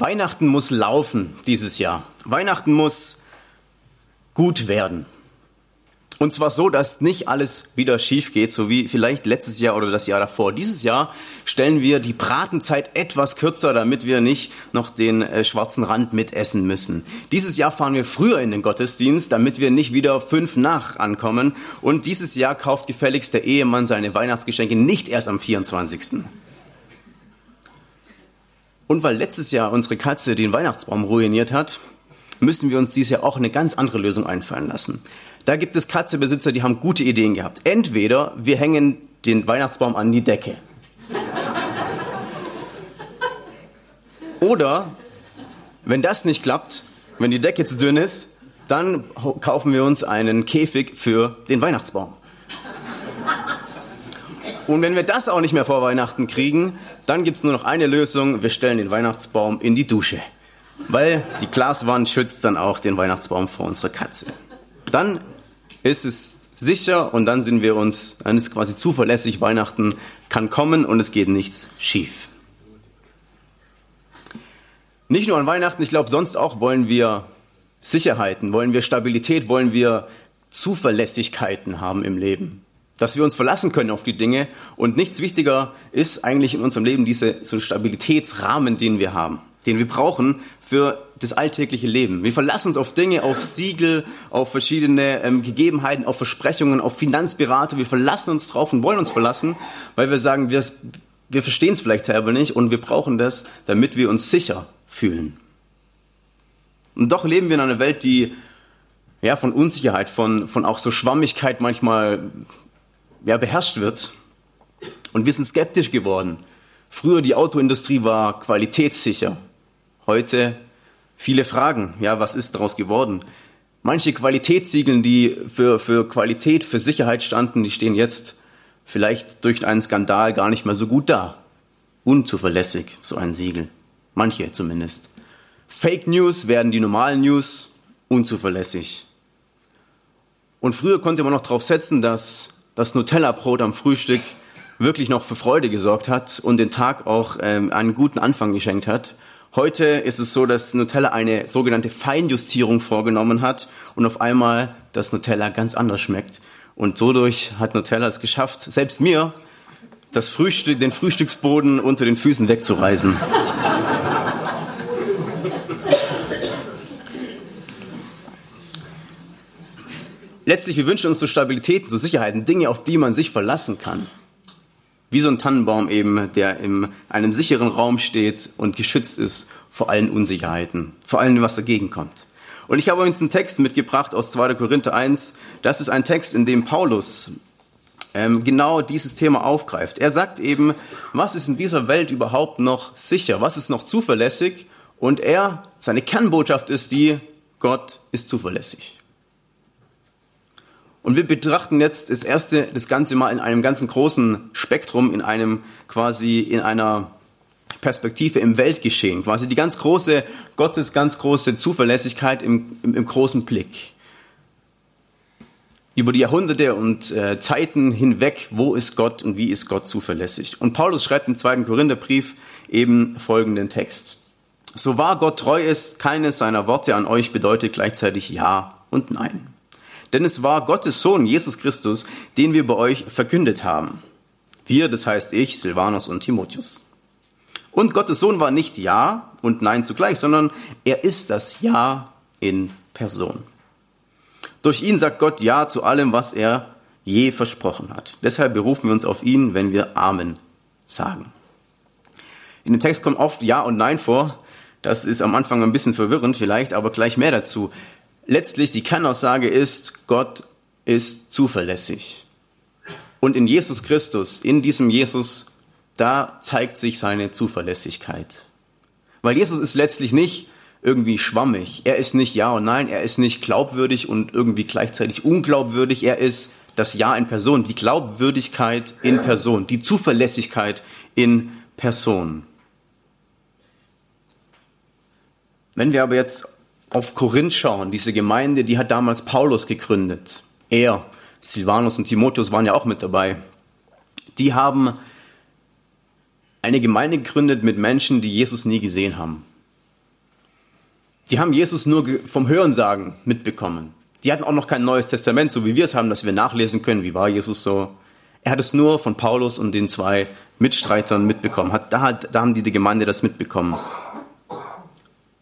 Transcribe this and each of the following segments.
Weihnachten muss laufen dieses Jahr. Weihnachten muss gut werden. Und zwar so, dass nicht alles wieder schief geht, so wie vielleicht letztes Jahr oder das Jahr davor. Dieses Jahr stellen wir die Bratenzeit etwas kürzer, damit wir nicht noch den äh, schwarzen Rand mitessen müssen. Dieses Jahr fahren wir früher in den Gottesdienst, damit wir nicht wieder fünf nach ankommen. Und dieses Jahr kauft gefälligst der Ehemann seine Weihnachtsgeschenke nicht erst am 24. Und weil letztes Jahr unsere Katze den Weihnachtsbaum ruiniert hat, müssen wir uns dieses Jahr auch eine ganz andere Lösung einfallen lassen. Da gibt es Katzebesitzer, die haben gute Ideen gehabt. Entweder wir hängen den Weihnachtsbaum an die Decke. Oder, wenn das nicht klappt, wenn die Decke zu dünn ist, dann kaufen wir uns einen Käfig für den Weihnachtsbaum. Und wenn wir das auch nicht mehr vor Weihnachten kriegen, dann gibt es nur noch eine Lösung. Wir stellen den Weihnachtsbaum in die Dusche. Weil die Glaswand schützt dann auch den Weihnachtsbaum vor unserer Katze. Dann ist es sicher und dann sind wir uns, dann ist quasi zuverlässig, Weihnachten kann kommen und es geht nichts schief. Nicht nur an Weihnachten, ich glaube, sonst auch wollen wir Sicherheiten, wollen wir Stabilität, wollen wir Zuverlässigkeiten haben im Leben dass wir uns verlassen können auf die Dinge. Und nichts wichtiger ist eigentlich in unserem Leben dieser so Stabilitätsrahmen, den wir haben, den wir brauchen für das alltägliche Leben. Wir verlassen uns auf Dinge, auf Siegel, auf verschiedene ähm, Gegebenheiten, auf Versprechungen, auf Finanzberater. Wir verlassen uns drauf und wollen uns verlassen, weil wir sagen, wir, wir verstehen es vielleicht selber nicht und wir brauchen das, damit wir uns sicher fühlen. Und doch leben wir in einer Welt, die ja, von Unsicherheit, von, von auch so Schwammigkeit manchmal ja, beherrscht wird. Und wir sind skeptisch geworden. Früher die Autoindustrie war qualitätssicher. Heute viele Fragen. Ja, was ist daraus geworden? Manche Qualitätssiegeln, die für, für Qualität, für Sicherheit standen, die stehen jetzt vielleicht durch einen Skandal gar nicht mehr so gut da. Unzuverlässig, so ein Siegel. Manche zumindest. Fake News werden die normalen News unzuverlässig. Und früher konnte man noch darauf setzen, dass das Nutella-Brot am Frühstück wirklich noch für Freude gesorgt hat und den Tag auch ähm, einen guten Anfang geschenkt hat. Heute ist es so, dass Nutella eine sogenannte Feinjustierung vorgenommen hat und auf einmal das Nutella ganz anders schmeckt. Und so durch hat Nutella es geschafft, selbst mir das Frühstück, den Frühstücksboden unter den Füßen wegzureißen. Letztlich, wir wünschen uns so Stabilitäten, so Sicherheiten, Dinge, auf die man sich verlassen kann. Wie so ein Tannenbaum eben, der in einem sicheren Raum steht und geschützt ist vor allen Unsicherheiten, vor allem, was dagegen kommt. Und ich habe uns einen Text mitgebracht aus 2. Korinther 1. Das ist ein Text, in dem Paulus ähm, genau dieses Thema aufgreift. Er sagt eben, was ist in dieser Welt überhaupt noch sicher? Was ist noch zuverlässig? Und er, seine Kernbotschaft ist die, Gott ist zuverlässig. Und wir betrachten jetzt das erste, das Ganze mal in einem ganzen großen Spektrum, in einem quasi, in einer Perspektive im Weltgeschehen, quasi die ganz große, Gottes ganz große Zuverlässigkeit im, im, im großen Blick. Über die Jahrhunderte und äh, Zeiten hinweg, wo ist Gott und wie ist Gott zuverlässig? Und Paulus schreibt im zweiten Korintherbrief eben folgenden Text. So wahr Gott treu ist, keines seiner Worte an euch bedeutet gleichzeitig Ja und Nein. Denn es war Gottes Sohn, Jesus Christus, den wir bei euch verkündet haben. Wir, das heißt ich, Silvanus und Timotheus. Und Gottes Sohn war nicht Ja und Nein zugleich, sondern er ist das Ja in Person. Durch ihn sagt Gott Ja zu allem, was er je versprochen hat. Deshalb berufen wir uns auf ihn, wenn wir Amen sagen. In dem Text kommt oft Ja und Nein vor. Das ist am Anfang ein bisschen verwirrend vielleicht, aber gleich mehr dazu letztlich die Kernaussage ist, Gott ist zuverlässig. Und in Jesus Christus, in diesem Jesus, da zeigt sich seine Zuverlässigkeit. Weil Jesus ist letztlich nicht irgendwie schwammig. Er ist nicht Ja und Nein, er ist nicht glaubwürdig und irgendwie gleichzeitig unglaubwürdig. Er ist das Ja in Person, die Glaubwürdigkeit in Person, die Zuverlässigkeit in Person. Wenn wir aber jetzt auf Korinth schauen, diese Gemeinde, die hat damals Paulus gegründet. Er, Silvanus und Timotheus waren ja auch mit dabei. Die haben eine Gemeinde gegründet mit Menschen, die Jesus nie gesehen haben. Die haben Jesus nur vom Hörensagen mitbekommen. Die hatten auch noch kein neues Testament, so wie wir es haben, dass wir nachlesen können, wie war Jesus so. Er hat es nur von Paulus und den zwei Mitstreitern mitbekommen. Hat, da, da haben die, die Gemeinde das mitbekommen.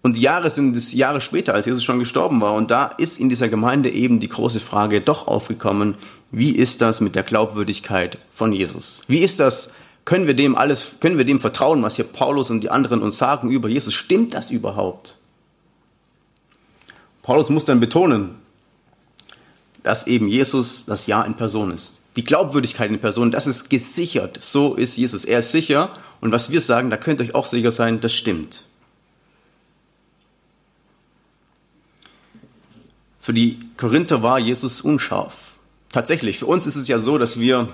Und Jahre sind es Jahre später, als Jesus schon gestorben war. Und da ist in dieser Gemeinde eben die große Frage doch aufgekommen, wie ist das mit der Glaubwürdigkeit von Jesus? Wie ist das, können wir dem alles, können wir dem vertrauen, was hier Paulus und die anderen uns sagen über Jesus? Stimmt das überhaupt? Paulus muss dann betonen, dass eben Jesus das Ja in Person ist. Die Glaubwürdigkeit in Person, das ist gesichert. So ist Jesus. Er ist sicher. Und was wir sagen, da könnt ihr euch auch sicher sein, das stimmt. Für die Korinther war Jesus unscharf. Tatsächlich, für uns ist es ja so, dass wir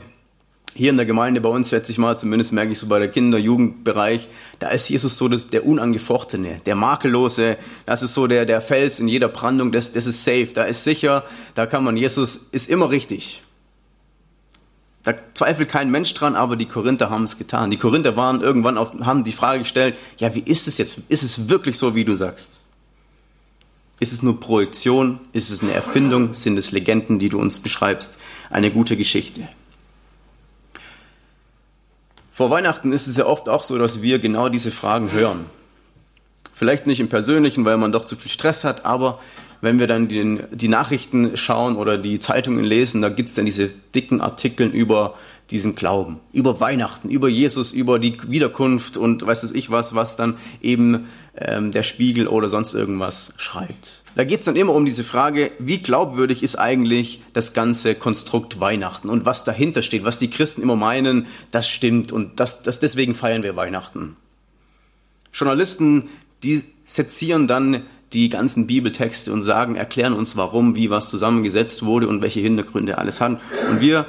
hier in der Gemeinde bei uns, schätze ich mal, zumindest merke ich so bei der Kinder-, Jugendbereich, da ist Jesus so das, der Unangefochtene, der Makellose, das ist so der, der Fels in jeder Brandung, das, das ist safe, da ist sicher, da kann man, Jesus ist immer richtig. Da zweifelt kein Mensch dran, aber die Korinther haben es getan. Die Korinther waren irgendwann auf, haben die Frage gestellt, ja, wie ist es jetzt? Ist es wirklich so, wie du sagst? Ist es nur Projektion? Ist es eine Erfindung? Sind es Legenden, die du uns beschreibst? Eine gute Geschichte. Vor Weihnachten ist es ja oft auch so, dass wir genau diese Fragen hören. Vielleicht nicht im Persönlichen, weil man doch zu viel Stress hat, aber wenn wir dann die, die Nachrichten schauen oder die Zeitungen lesen, da gibt es dann diese dicken Artikel über diesen Glauben, über Weihnachten, über Jesus, über die Wiederkunft und weiß ich was, was dann eben ähm, der Spiegel oder sonst irgendwas schreibt. Da geht es dann immer um diese Frage, wie glaubwürdig ist eigentlich das ganze Konstrukt Weihnachten und was dahinter steht, was die Christen immer meinen, das stimmt und das, das deswegen feiern wir Weihnachten. Journalisten, die sezieren dann die ganzen Bibeltexte und sagen, erklären uns, warum, wie was zusammengesetzt wurde und welche Hintergründe alles hat. Und wir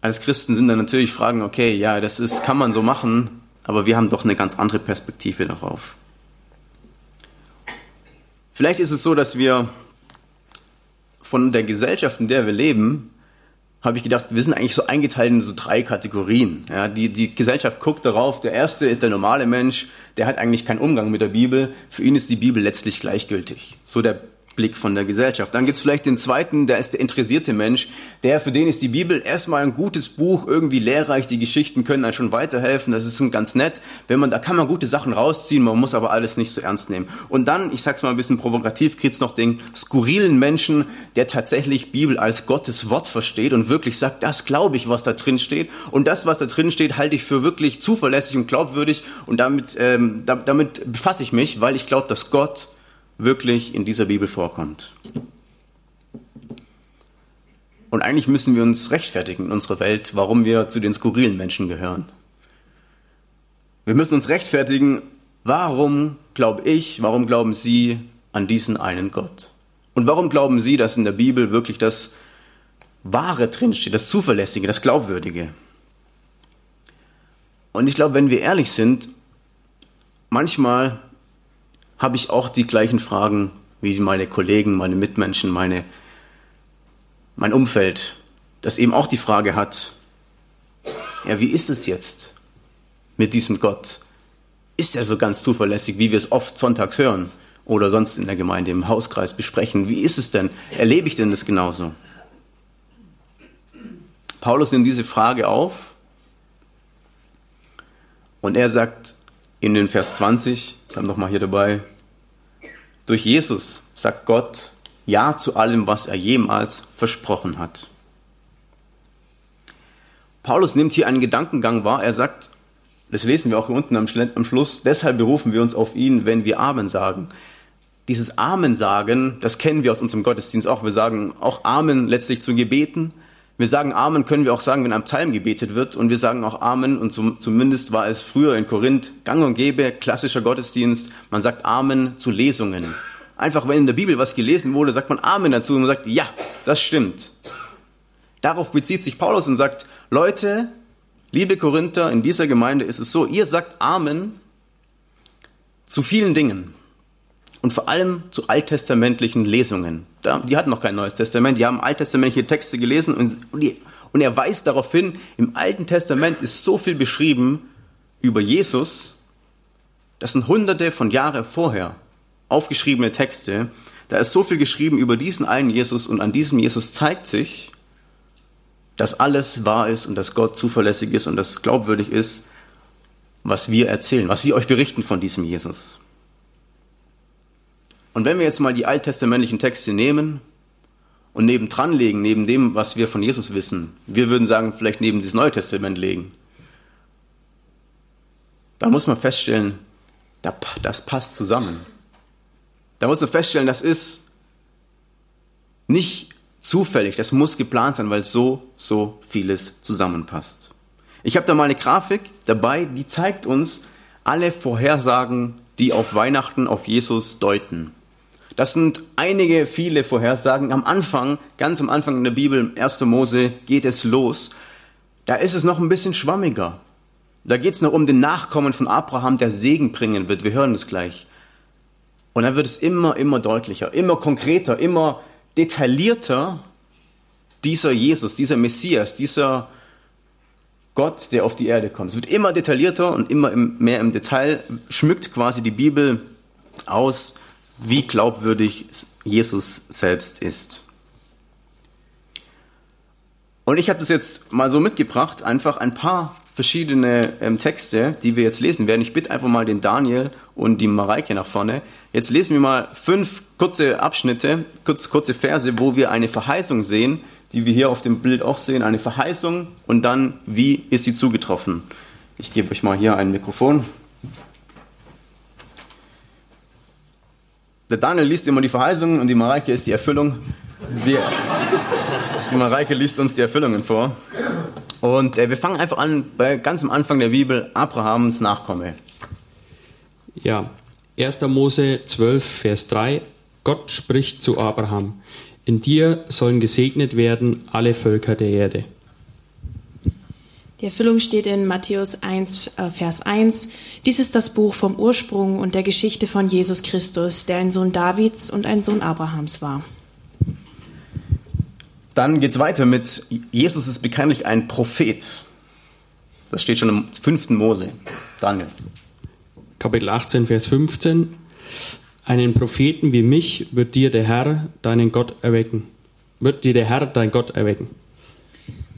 als Christen sind dann natürlich fragen, okay, ja, das ist, kann man so machen, aber wir haben doch eine ganz andere Perspektive darauf. Vielleicht ist es so, dass wir von der Gesellschaft, in der wir leben, habe ich gedacht, wir sind eigentlich so eingeteilt in so drei Kategorien. Ja, die, die Gesellschaft guckt darauf, der erste ist der normale Mensch, der hat eigentlich keinen Umgang mit der Bibel. Für ihn ist die Bibel letztlich gleichgültig. So der Blick von der Gesellschaft. Dann gibt's vielleicht den zweiten, der ist der interessierte Mensch, der für den ist die Bibel erstmal ein gutes Buch, irgendwie lehrreich, die Geschichten können einem schon weiterhelfen, das ist ganz nett. Wenn man, da kann man gute Sachen rausziehen, man muss aber alles nicht so ernst nehmen. Und dann, ich sag's mal ein bisschen provokativ, gibt's noch den skurrilen Menschen, der tatsächlich Bibel als Gottes Wort versteht und wirklich sagt, das glaube ich, was da drin steht. Und das, was da drin steht, halte ich für wirklich zuverlässig und glaubwürdig. Und damit, ähm, damit befasse ich mich, weil ich glaube, dass Gott wirklich in dieser Bibel vorkommt. Und eigentlich müssen wir uns rechtfertigen in unserer Welt, warum wir zu den skurrilen Menschen gehören. Wir müssen uns rechtfertigen, warum glaube ich, warum glauben Sie an diesen einen Gott? Und warum glauben Sie, dass in der Bibel wirklich das Wahre drinsteht, das Zuverlässige, das Glaubwürdige? Und ich glaube, wenn wir ehrlich sind, manchmal habe ich auch die gleichen Fragen wie meine Kollegen, meine Mitmenschen, meine, mein Umfeld, das eben auch die Frage hat, ja, wie ist es jetzt mit diesem Gott? Ist er so ganz zuverlässig, wie wir es oft sonntags hören oder sonst in der Gemeinde im Hauskreis besprechen? Wie ist es denn? Erlebe ich denn das genauso? Paulus nimmt diese Frage auf und er sagt in den Vers 20, ich habe nochmal hier dabei. Durch Jesus sagt Gott Ja zu allem, was er jemals versprochen hat. Paulus nimmt hier einen Gedankengang wahr. Er sagt, das lesen wir auch hier unten am, Schluss, deshalb berufen wir uns auf ihn, wenn wir Amen sagen. Dieses Amen sagen, das kennen wir aus unserem Gottesdienst auch. Wir sagen auch Amen letztlich zu Gebeten. Wir sagen Amen, können wir auch sagen, wenn am Psalm gebetet wird. Und wir sagen auch Amen. Und zum, zumindest war es früher in Korinth gang und gäbe, klassischer Gottesdienst. Man sagt Amen zu Lesungen. Einfach, wenn in der Bibel was gelesen wurde, sagt man Amen dazu und man sagt, ja, das stimmt. Darauf bezieht sich Paulus und sagt, Leute, liebe Korinther, in dieser Gemeinde ist es so, ihr sagt Amen zu vielen Dingen. Und vor allem zu alttestamentlichen Lesungen. die hatten noch kein Neues Testament, die haben alttestamentliche Texte gelesen und, und er weist darauf hin, im Alten Testament ist so viel beschrieben über Jesus, das sind hunderte von Jahren vorher aufgeschriebene Texte, da ist so viel geschrieben über diesen einen Jesus und an diesem Jesus zeigt sich, dass alles wahr ist und dass Gott zuverlässig ist und dass glaubwürdig ist, was wir erzählen, was wir euch berichten von diesem Jesus. Und wenn wir jetzt mal die alttestamentlichen Texte nehmen und nebendran legen, neben dem, was wir von Jesus wissen, wir würden sagen, vielleicht neben das Neue Testament legen, da muss man feststellen, das passt zusammen. Da muss man feststellen, das ist nicht zufällig, das muss geplant sein, weil so, so vieles zusammenpasst. Ich habe da mal eine Grafik dabei, die zeigt uns alle Vorhersagen, die auf Weihnachten auf Jesus deuten. Das sind einige, viele Vorhersagen. Am Anfang, ganz am Anfang in der Bibel, 1. Mose, geht es los. Da ist es noch ein bisschen schwammiger. Da geht es noch um den Nachkommen von Abraham, der Segen bringen wird. Wir hören das gleich. Und dann wird es immer, immer deutlicher, immer konkreter, immer detaillierter. Dieser Jesus, dieser Messias, dieser Gott, der auf die Erde kommt. Es wird immer detaillierter und immer mehr im Detail, schmückt quasi die Bibel aus wie glaubwürdig Jesus selbst ist. Und ich habe das jetzt mal so mitgebracht, einfach ein paar verschiedene ähm, Texte, die wir jetzt lesen werden. Ich bitte einfach mal den Daniel und die Mareike nach vorne. Jetzt lesen wir mal fünf kurze Abschnitte, kurz, kurze Verse, wo wir eine Verheißung sehen, die wir hier auf dem Bild auch sehen. Eine Verheißung und dann, wie ist sie zugetroffen. Ich gebe euch mal hier ein Mikrofon. Der Daniel liest immer die Verheißungen und die Mareike ist die Erfüllung. Die, die Mareike liest uns die Erfüllungen vor. Und äh, wir fangen einfach an bei ganz am Anfang der Bibel, Abrahams Nachkomme. Ja, 1. Mose 12, Vers 3. Gott spricht zu Abraham, in dir sollen gesegnet werden alle Völker der Erde. Die Erfüllung steht in Matthäus 1, äh, Vers 1. Dies ist das Buch vom Ursprung und der Geschichte von Jesus Christus, der ein Sohn Davids und ein Sohn Abrahams war. Dann geht es weiter mit, Jesus ist bekanntlich ein Prophet. Das steht schon im 5. Mose. Daniel. Kapitel 18, Vers 15. Einen Propheten wie mich wird dir der Herr, deinen Gott erwecken. Wird dir der Herr, dein Gott erwecken.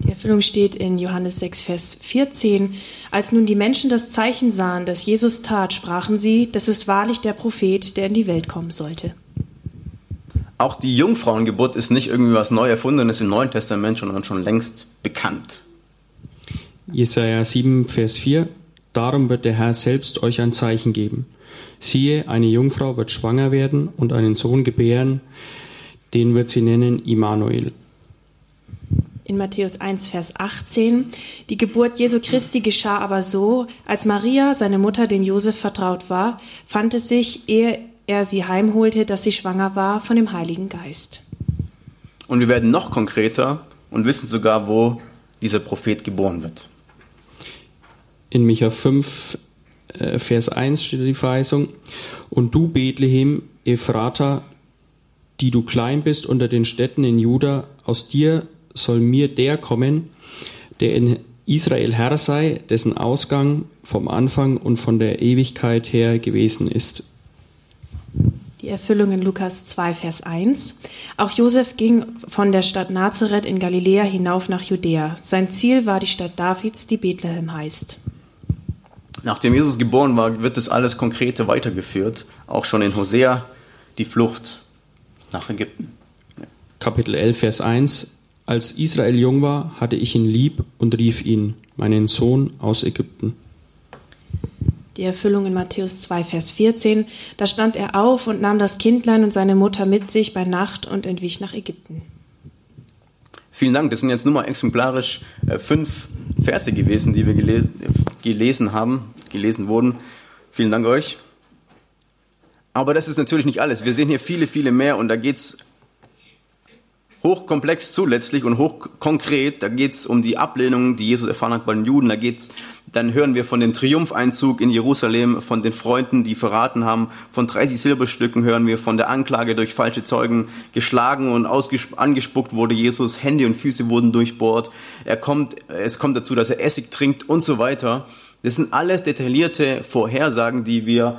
Die Erfüllung steht in Johannes 6, Vers 14. Als nun die Menschen das Zeichen sahen, das Jesus tat, sprachen sie, das ist wahrlich der Prophet, der in die Welt kommen sollte. Auch die Jungfrauengeburt ist nicht irgendwie was neu erfundenes im Neuen Testament, sondern schon längst bekannt. Jesaja 7, Vers 4. Darum wird der Herr selbst euch ein Zeichen geben. Siehe, eine Jungfrau wird schwanger werden und einen Sohn gebären, den wird sie nennen Immanuel in Matthäus 1, Vers 18. Die Geburt Jesu Christi geschah aber so, als Maria, seine Mutter, dem Josef vertraut war, fand es sich, ehe er sie heimholte, dass sie schwanger war von dem Heiligen Geist. Und wir werden noch konkreter und wissen sogar, wo dieser Prophet geboren wird. In Micha 5, äh, Vers 1 steht die Verheißung. Und du, Bethlehem, Ephrata, die du klein bist unter den Städten in Juda, aus dir soll mir der kommen, der in Israel Herr sei, dessen Ausgang vom Anfang und von der Ewigkeit her gewesen ist. Die Erfüllung in Lukas 2, Vers 1. Auch Josef ging von der Stadt Nazareth in Galiläa hinauf nach Judäa. Sein Ziel war die Stadt Davids, die Bethlehem heißt. Nachdem Jesus geboren war, wird das alles konkrete weitergeführt. Auch schon in Hosea, die Flucht nach Ägypten. Kapitel 11, Vers 1. Als Israel jung war, hatte ich ihn lieb und rief ihn, meinen Sohn aus Ägypten. Die Erfüllung in Matthäus 2, Vers 14. Da stand er auf und nahm das Kindlein und seine Mutter mit sich bei Nacht und entwich nach Ägypten. Vielen Dank. Das sind jetzt nur mal exemplarisch äh, fünf Verse gewesen, die wir gele gelesen haben, gelesen wurden. Vielen Dank euch. Aber das ist natürlich nicht alles. Wir sehen hier viele, viele mehr und da geht's hochkomplex zuletztlich und hochkonkret. Da geht's um die Ablehnung, die Jesus erfahren hat bei den Juden. Da geht's, dann hören wir von dem Triumpheinzug in Jerusalem, von den Freunden, die verraten haben. Von 30 Silberstücken hören wir von der Anklage durch falsche Zeugen geschlagen und angespuckt wurde Jesus. Hände und Füße wurden durchbohrt. Er kommt, es kommt dazu, dass er Essig trinkt und so weiter. Das sind alles detaillierte Vorhersagen, die wir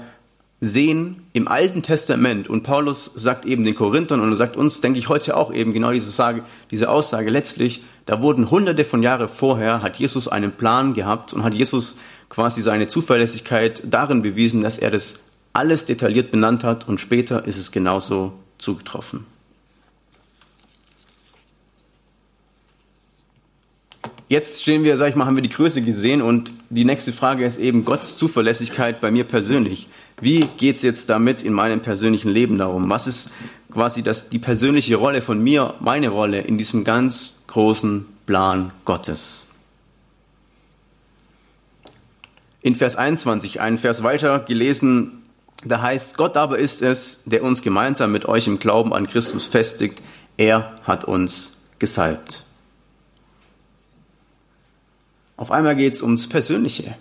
sehen im Alten Testament, und Paulus sagt eben den Korinthern und sagt uns, denke ich heute auch eben genau diese, Sage, diese Aussage, letztlich, da wurden hunderte von Jahre vorher, hat Jesus einen Plan gehabt und hat Jesus quasi seine Zuverlässigkeit darin bewiesen, dass er das alles detailliert benannt hat und später ist es genauso zugetroffen. Jetzt stehen wir, sag ich mal, haben wir die Größe gesehen und die nächste Frage ist eben Gottes Zuverlässigkeit bei mir persönlich. Wie geht's jetzt damit in meinem persönlichen Leben darum? Was ist quasi das, die persönliche Rolle von mir, meine Rolle in diesem ganz großen Plan Gottes? In Vers 21, einen Vers weiter gelesen, da heißt, Gott aber ist es, der uns gemeinsam mit euch im Glauben an Christus festigt. Er hat uns gesalbt. Auf einmal geht es ums Persönliche,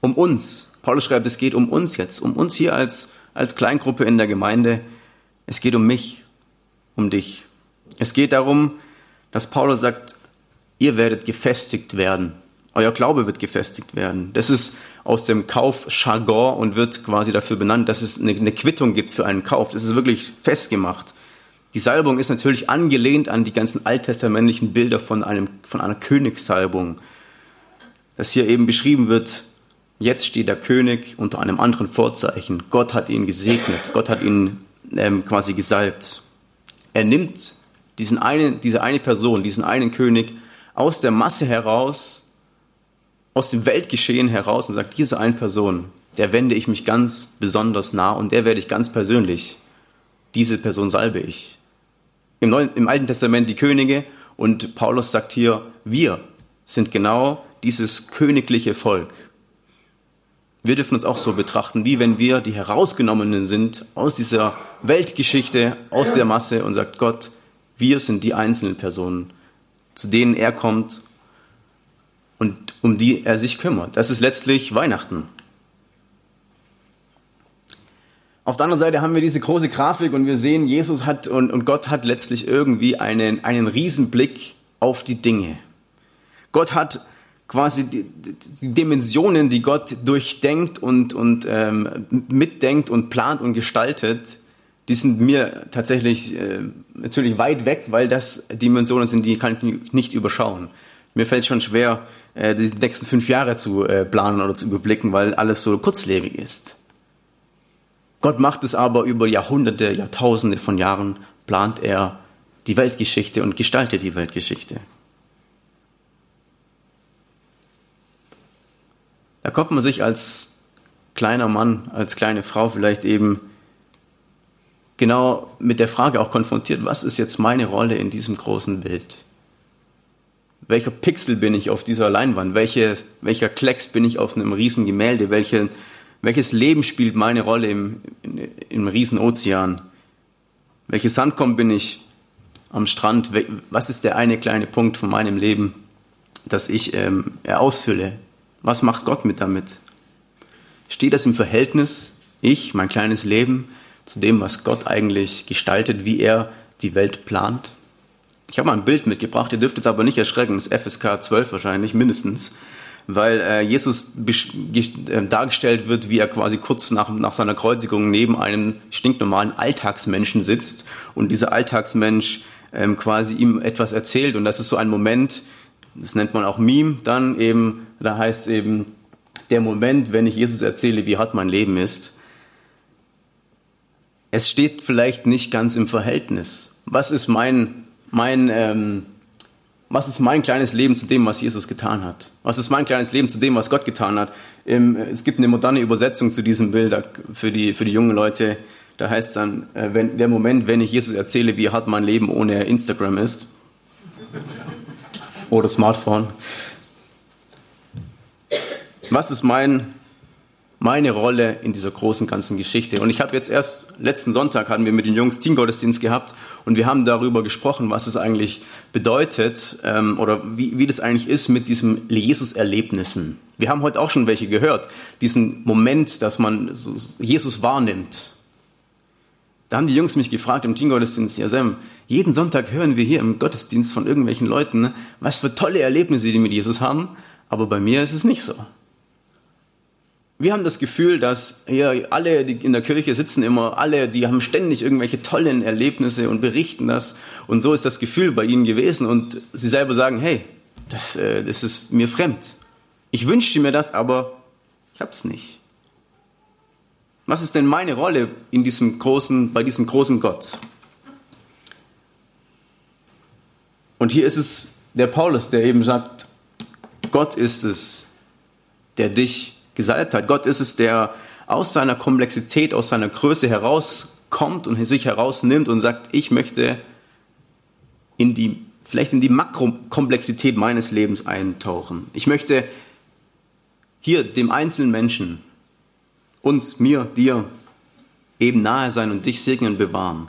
um uns. Paulus schreibt, es geht um uns jetzt, um uns hier als, als Kleingruppe in der Gemeinde. Es geht um mich, um dich. Es geht darum, dass Paulus sagt, ihr werdet gefestigt werden. Euer Glaube wird gefestigt werden. Das ist aus dem Kaufjargon und wird quasi dafür benannt, dass es eine, eine Quittung gibt für einen Kauf. Das ist wirklich festgemacht. Die Salbung ist natürlich angelehnt an die ganzen alttestamentlichen Bilder von, einem, von einer Königssalbung dass hier eben beschrieben wird, jetzt steht der König unter einem anderen Vorzeichen. Gott hat ihn gesegnet, Gott hat ihn ähm, quasi gesalbt. Er nimmt diesen einen, diese eine Person, diesen einen König aus der Masse heraus, aus dem Weltgeschehen heraus und sagt, diese eine Person, der wende ich mich ganz besonders nah und der werde ich ganz persönlich, diese Person salbe ich. Im, Neuen, Im Alten Testament die Könige und Paulus sagt hier, wir sind genau dieses königliche Volk. Wir dürfen uns auch so betrachten, wie wenn wir die Herausgenommenen sind aus dieser Weltgeschichte, aus der Masse und sagt Gott, wir sind die einzelnen Personen, zu denen er kommt und um die er sich kümmert. Das ist letztlich Weihnachten. Auf der anderen Seite haben wir diese große Grafik und wir sehen, Jesus hat und, und Gott hat letztlich irgendwie einen, einen Riesenblick auf die Dinge. Gott hat quasi die, die Dimensionen, die Gott durchdenkt und, und ähm, mitdenkt und plant und gestaltet, die sind mir tatsächlich äh, natürlich weit weg, weil das Dimensionen sind, die kann ich nicht überschauen. Mir fällt schon schwer, äh, die nächsten fünf Jahre zu äh, planen oder zu überblicken, weil alles so kurzlebig ist. Gott macht es aber über Jahrhunderte, Jahrtausende von Jahren, plant er die Weltgeschichte und gestaltet die Weltgeschichte. Da kommt man sich als kleiner Mann, als kleine Frau vielleicht eben genau mit der Frage auch konfrontiert, was ist jetzt meine Rolle in diesem großen Bild? Welcher Pixel bin ich auf dieser Leinwand? Welche, welcher Klecks bin ich auf einem riesen Gemälde? Welche, welches Leben spielt meine Rolle im, im riesen Ozean? Welches Sandkorn bin ich am Strand? Was ist der eine kleine Punkt von meinem Leben, das ich ähm, ausfülle? Was macht Gott mit damit? Steht das im Verhältnis, ich, mein kleines Leben, zu dem, was Gott eigentlich gestaltet, wie er die Welt plant? Ich habe mal ein Bild mitgebracht, ihr dürft jetzt aber nicht erschrecken, das ist FSK 12 wahrscheinlich, mindestens, weil äh, Jesus äh, dargestellt wird, wie er quasi kurz nach, nach seiner Kreuzigung neben einem stinknormalen Alltagsmenschen sitzt und dieser Alltagsmensch ähm, quasi ihm etwas erzählt und das ist so ein Moment, das nennt man auch Meme dann eben, da heißt es eben, der Moment, wenn ich Jesus erzähle, wie hart mein Leben ist. Es steht vielleicht nicht ganz im Verhältnis. Was ist mein, mein, ähm, was ist mein kleines Leben zu dem, was Jesus getan hat? Was ist mein kleines Leben zu dem, was Gott getan hat? Im, es gibt eine moderne Übersetzung zu diesem Bild für die, für die jungen Leute. Da heißt es dann, äh, wenn, der Moment, wenn ich Jesus erzähle, wie hart mein Leben ohne Instagram ist. Oder Smartphone. Was ist mein, meine Rolle in dieser großen ganzen Geschichte? Und ich habe jetzt erst, letzten Sonntag hatten wir mit den Jungs Teamgottesdienst gehabt und wir haben darüber gesprochen, was es eigentlich bedeutet ähm, oder wie, wie das eigentlich ist mit diesem Jesus-Erlebnissen. Wir haben heute auch schon welche gehört, diesen Moment, dass man Jesus wahrnimmt. Da haben die Jungs mich gefragt im Teamgottesdienst, ja Sam, jeden Sonntag hören wir hier im Gottesdienst von irgendwelchen Leuten, was für tolle Erlebnisse die mit Jesus haben, aber bei mir ist es nicht so. Wir haben das Gefühl, dass hier alle, die in der Kirche sitzen immer, alle, die haben ständig irgendwelche tollen Erlebnisse und berichten das. Und so ist das Gefühl bei ihnen gewesen. Und sie selber sagen, hey, das, äh, das ist mir fremd. Ich wünschte mir das, aber ich hab's nicht. Was ist denn meine Rolle in diesem großen, bei diesem großen Gott? Und hier ist es der Paulus, der eben sagt, Gott ist es, der dich gesalbt hat. Gott ist es, der aus seiner Komplexität, aus seiner Größe herauskommt und sich herausnimmt und sagt, ich möchte in die, vielleicht in die Makrokomplexität meines Lebens eintauchen. Ich möchte hier dem einzelnen Menschen, uns, mir, dir, eben nahe sein und dich segnen und bewahren.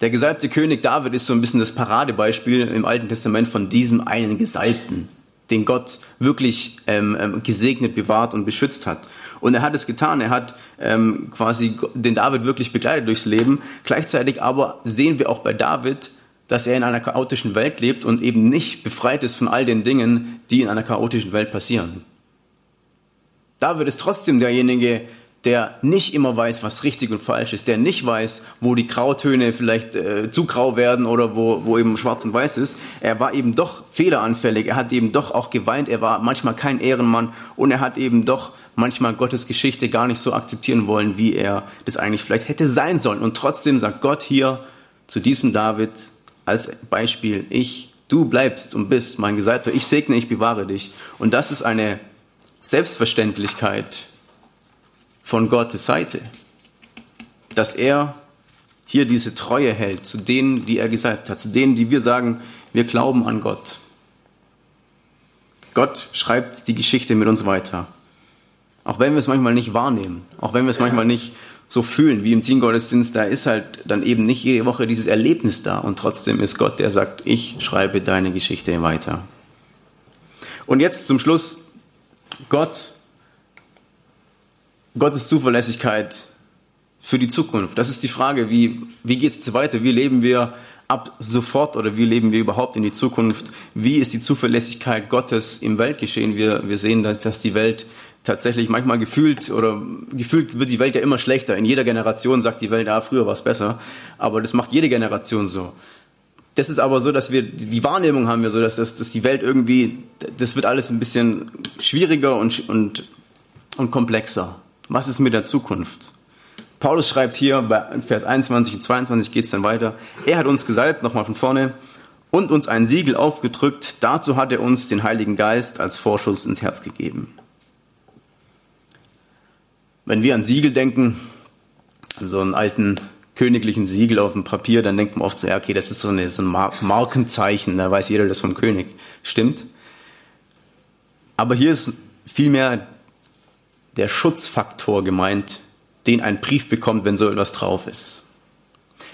Der gesalbte König David ist so ein bisschen das Paradebeispiel im Alten Testament von diesem einen Gesalbten, den Gott wirklich ähm, ähm gesegnet, bewahrt und beschützt hat. Und er hat es getan. Er hat ähm, quasi den David wirklich begleitet durchs Leben. Gleichzeitig aber sehen wir auch bei David, dass er in einer chaotischen Welt lebt und eben nicht befreit ist von all den Dingen, die in einer chaotischen Welt passieren. David ist trotzdem derjenige, der nicht immer weiß, was richtig und falsch ist, der nicht weiß, wo die Grautöne vielleicht äh, zu grau werden oder wo, wo eben schwarz und weiß ist. Er war eben doch fehleranfällig, er hat eben doch auch geweint, er war manchmal kein Ehrenmann und er hat eben doch manchmal Gottes Geschichte gar nicht so akzeptieren wollen, wie er das eigentlich vielleicht hätte sein sollen. Und trotzdem sagt Gott hier zu diesem David, als Beispiel, ich, du bleibst und bist mein Gesalbter, ich segne, ich bewahre dich. Und das ist eine Selbstverständlichkeit von Gottes Seite, dass er hier diese Treue hält zu denen, die er gesagt hat, zu denen, die wir sagen, wir glauben an Gott. Gott schreibt die Geschichte mit uns weiter. Auch wenn wir es manchmal nicht wahrnehmen, auch wenn wir es manchmal nicht so fühlen wie im Teamgottesdienst, da ist halt dann eben nicht jede Woche dieses Erlebnis da und trotzdem ist Gott, der sagt, ich schreibe deine Geschichte weiter. Und jetzt zum Schluss, Gott, Gottes Zuverlässigkeit für die Zukunft. Das ist die Frage, wie, wie geht es weiter? Wie leben wir ab sofort oder wie leben wir überhaupt in die Zukunft? Wie ist die Zuverlässigkeit Gottes im Weltgeschehen? Wir, wir sehen, dass, dass die Welt tatsächlich manchmal gefühlt oder gefühlt wird die Welt ja immer schlechter. In jeder Generation sagt die Welt, ah, früher war es besser. Aber das macht jede Generation so. Das ist aber so, dass wir die Wahrnehmung haben wir so, dass, dass, dass die Welt irgendwie, das wird alles ein bisschen schwieriger und, und, und komplexer. Was ist mit der Zukunft? Paulus schreibt hier bei Vers 21 und 22 geht es dann weiter. Er hat uns gesalbt, nochmal von vorne, und uns ein Siegel aufgedrückt. Dazu hat er uns den Heiligen Geist als Vorschuss ins Herz gegeben. Wenn wir an Siegel denken, an so einen alten königlichen Siegel auf dem Papier, dann denkt man oft so, ja, okay, das ist so, eine, so ein Markenzeichen, da weiß jeder das vom König. Stimmt. Aber hier ist vielmehr der Schutzfaktor gemeint, den ein Brief bekommt, wenn so etwas drauf ist.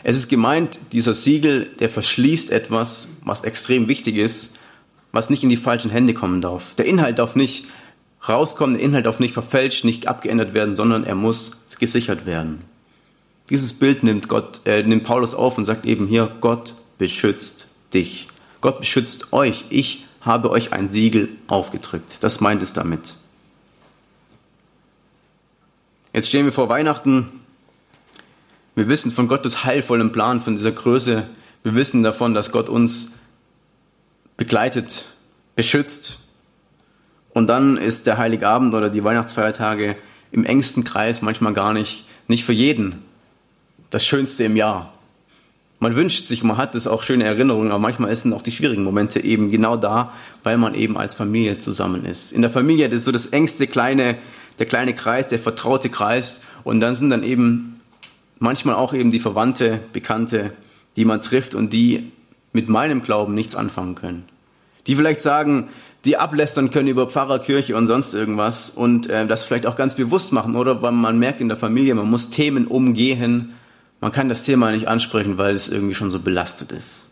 Es ist gemeint, dieser Siegel, der verschließt etwas, was extrem wichtig ist, was nicht in die falschen Hände kommen darf. Der Inhalt darf nicht rauskommen, der Inhalt darf nicht verfälscht, nicht abgeändert werden, sondern er muss gesichert werden. Dieses Bild nimmt Gott, äh, nimmt Paulus auf und sagt eben hier, Gott beschützt dich. Gott beschützt euch. Ich habe euch ein Siegel aufgedrückt. Das meint es damit. Jetzt stehen wir vor Weihnachten. Wir wissen von Gottes heilvollem Plan, von dieser Größe. Wir wissen davon, dass Gott uns begleitet, beschützt, und dann ist der Heiligabend oder die Weihnachtsfeiertage im engsten Kreis manchmal gar nicht, nicht für jeden das Schönste im Jahr. Man wünscht sich, man hat es auch schöne Erinnerungen, aber manchmal sind auch die schwierigen Momente eben genau da, weil man eben als Familie zusammen ist. In der Familie das ist so das engste kleine, der kleine Kreis, der vertraute Kreis und dann sind dann eben manchmal auch eben die Verwandte, Bekannte, die man trifft und die mit meinem Glauben nichts anfangen können. Die vielleicht sagen, die ablästern können über Pfarrer, Kirche und sonst irgendwas und äh, das vielleicht auch ganz bewusst machen, oder weil man merkt in der Familie, man muss Themen umgehen, man kann das Thema nicht ansprechen, weil es irgendwie schon so belastet ist.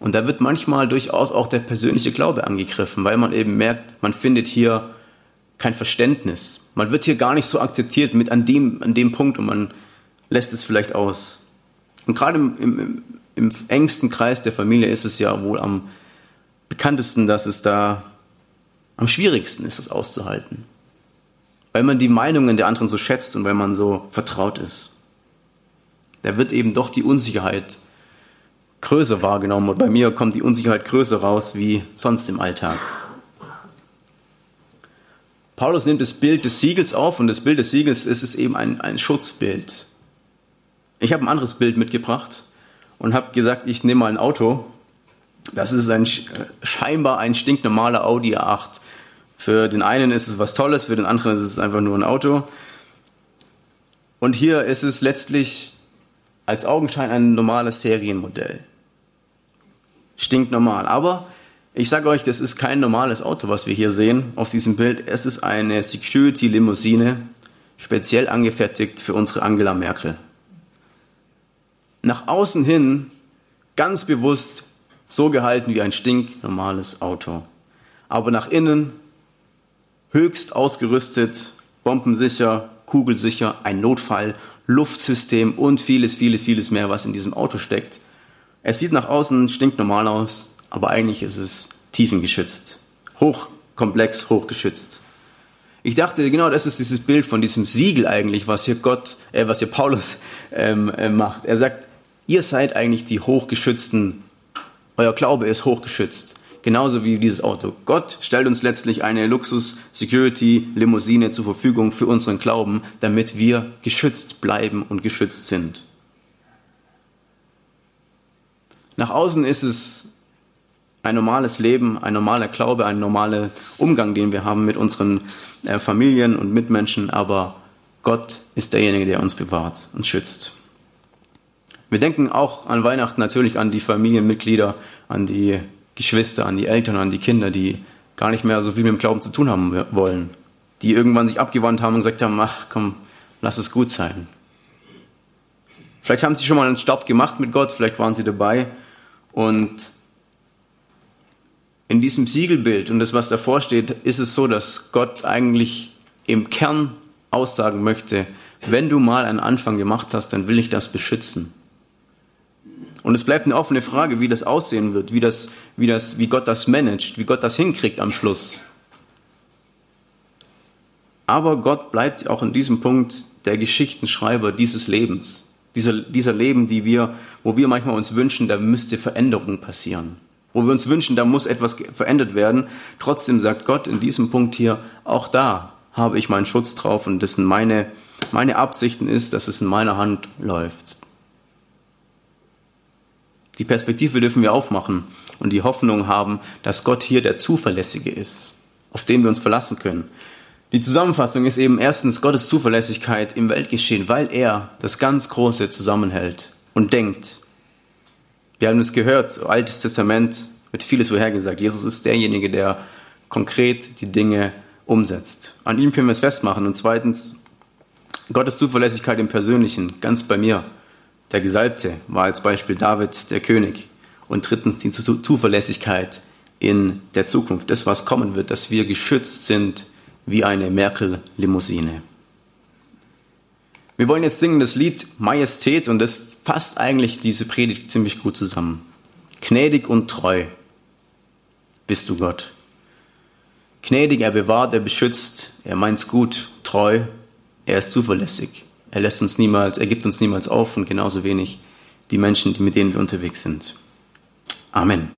Und da wird manchmal durchaus auch der persönliche Glaube angegriffen, weil man eben merkt, man findet hier kein Verständnis. Man wird hier gar nicht so akzeptiert mit an dem, an dem Punkt und man lässt es vielleicht aus. Und gerade im, im, im engsten Kreis der Familie ist es ja wohl am bekanntesten, dass es da am schwierigsten ist, das auszuhalten. Weil man die Meinungen der anderen so schätzt und weil man so vertraut ist. Da wird eben doch die Unsicherheit größer wahrgenommen und bei mir kommt die Unsicherheit größer raus wie sonst im Alltag. Paulus nimmt das Bild des Siegels auf und das Bild des Siegels ist es eben ein, ein Schutzbild. Ich habe ein anderes Bild mitgebracht und habe gesagt, ich nehme mal ein Auto. Das ist ein, scheinbar ein stinknormaler Audi A8. Für den einen ist es was Tolles, für den anderen ist es einfach nur ein Auto. Und hier ist es letztlich als Augenschein ein normales Serienmodell. Stinknormal. Aber ich sage euch, das ist kein normales Auto, was wir hier sehen auf diesem Bild. Es ist eine Security-Limousine, speziell angefertigt für unsere Angela Merkel. Nach außen hin ganz bewusst so gehalten wie ein stinknormales Auto. Aber nach innen höchst ausgerüstet, bombensicher, kugelsicher, ein Notfall, Luftsystem und vieles, vieles, vieles mehr, was in diesem Auto steckt. Es sieht nach außen stinknormal aus, aber eigentlich ist es tiefengeschützt. Hochkomplex, hochgeschützt. Ich dachte, genau das ist dieses Bild von diesem Siegel eigentlich, was hier Gott, äh, was hier Paulus ähm, äh, macht. Er sagt, ihr seid eigentlich die hochgeschützten, euer Glaube ist hochgeschützt. Genauso wie dieses Auto. Gott stellt uns letztlich eine Luxus-Security-Limousine zur Verfügung für unseren Glauben, damit wir geschützt bleiben und geschützt sind. Nach außen ist es ein normales Leben, ein normaler Glaube, ein normaler Umgang, den wir haben mit unseren äh, Familien und Mitmenschen, aber Gott ist derjenige, der uns bewahrt und schützt. Wir denken auch an Weihnachten natürlich an die Familienmitglieder, an die Geschwister, an die Eltern, an die Kinder, die gar nicht mehr so viel mit dem Glauben zu tun haben wollen, die irgendwann sich abgewandt haben und gesagt haben, ach komm, lass es gut sein. Vielleicht haben sie schon mal einen Start gemacht mit Gott, vielleicht waren sie dabei und in diesem Siegelbild und das, was davor steht, ist es so, dass Gott eigentlich im Kern aussagen möchte, wenn du mal einen Anfang gemacht hast, dann will ich das beschützen. Und es bleibt eine offene Frage, wie das aussehen wird, wie, das, wie, das, wie Gott das managt, wie Gott das hinkriegt am Schluss. Aber Gott bleibt auch in diesem Punkt der Geschichtenschreiber dieses Lebens. Dieser, dieser Leben, die wir, wo wir manchmal uns wünschen, da müsste Veränderung passieren wo wir uns wünschen, da muss etwas verändert werden. Trotzdem sagt Gott in diesem Punkt hier, auch da habe ich meinen Schutz drauf und dessen meine, meine Absichten ist, dass es in meiner Hand läuft. Die Perspektive dürfen wir aufmachen und die Hoffnung haben, dass Gott hier der Zuverlässige ist, auf den wir uns verlassen können. Die Zusammenfassung ist eben erstens Gottes Zuverlässigkeit im Weltgeschehen, weil er das ganz Große zusammenhält und denkt, wir haben es gehört, Altes Testament wird vieles vorhergesagt. Jesus ist derjenige, der konkret die Dinge umsetzt. An ihm können wir es festmachen. Und zweitens, Gottes Zuverlässigkeit im Persönlichen, ganz bei mir. Der Gesalbte war als Beispiel David, der König. Und drittens die Zuverlässigkeit in der Zukunft, das was kommen wird, dass wir geschützt sind wie eine Merkel-Limousine. Wir wollen jetzt singen das Lied Majestät und das fasst eigentlich diese Predigt ziemlich gut zusammen. Gnädig und treu bist du Gott. Gnädig, er bewahrt, er beschützt, er meint's gut, treu, er ist zuverlässig. Er lässt uns niemals, er gibt uns niemals auf und genauso wenig die Menschen, mit denen wir unterwegs sind. Amen.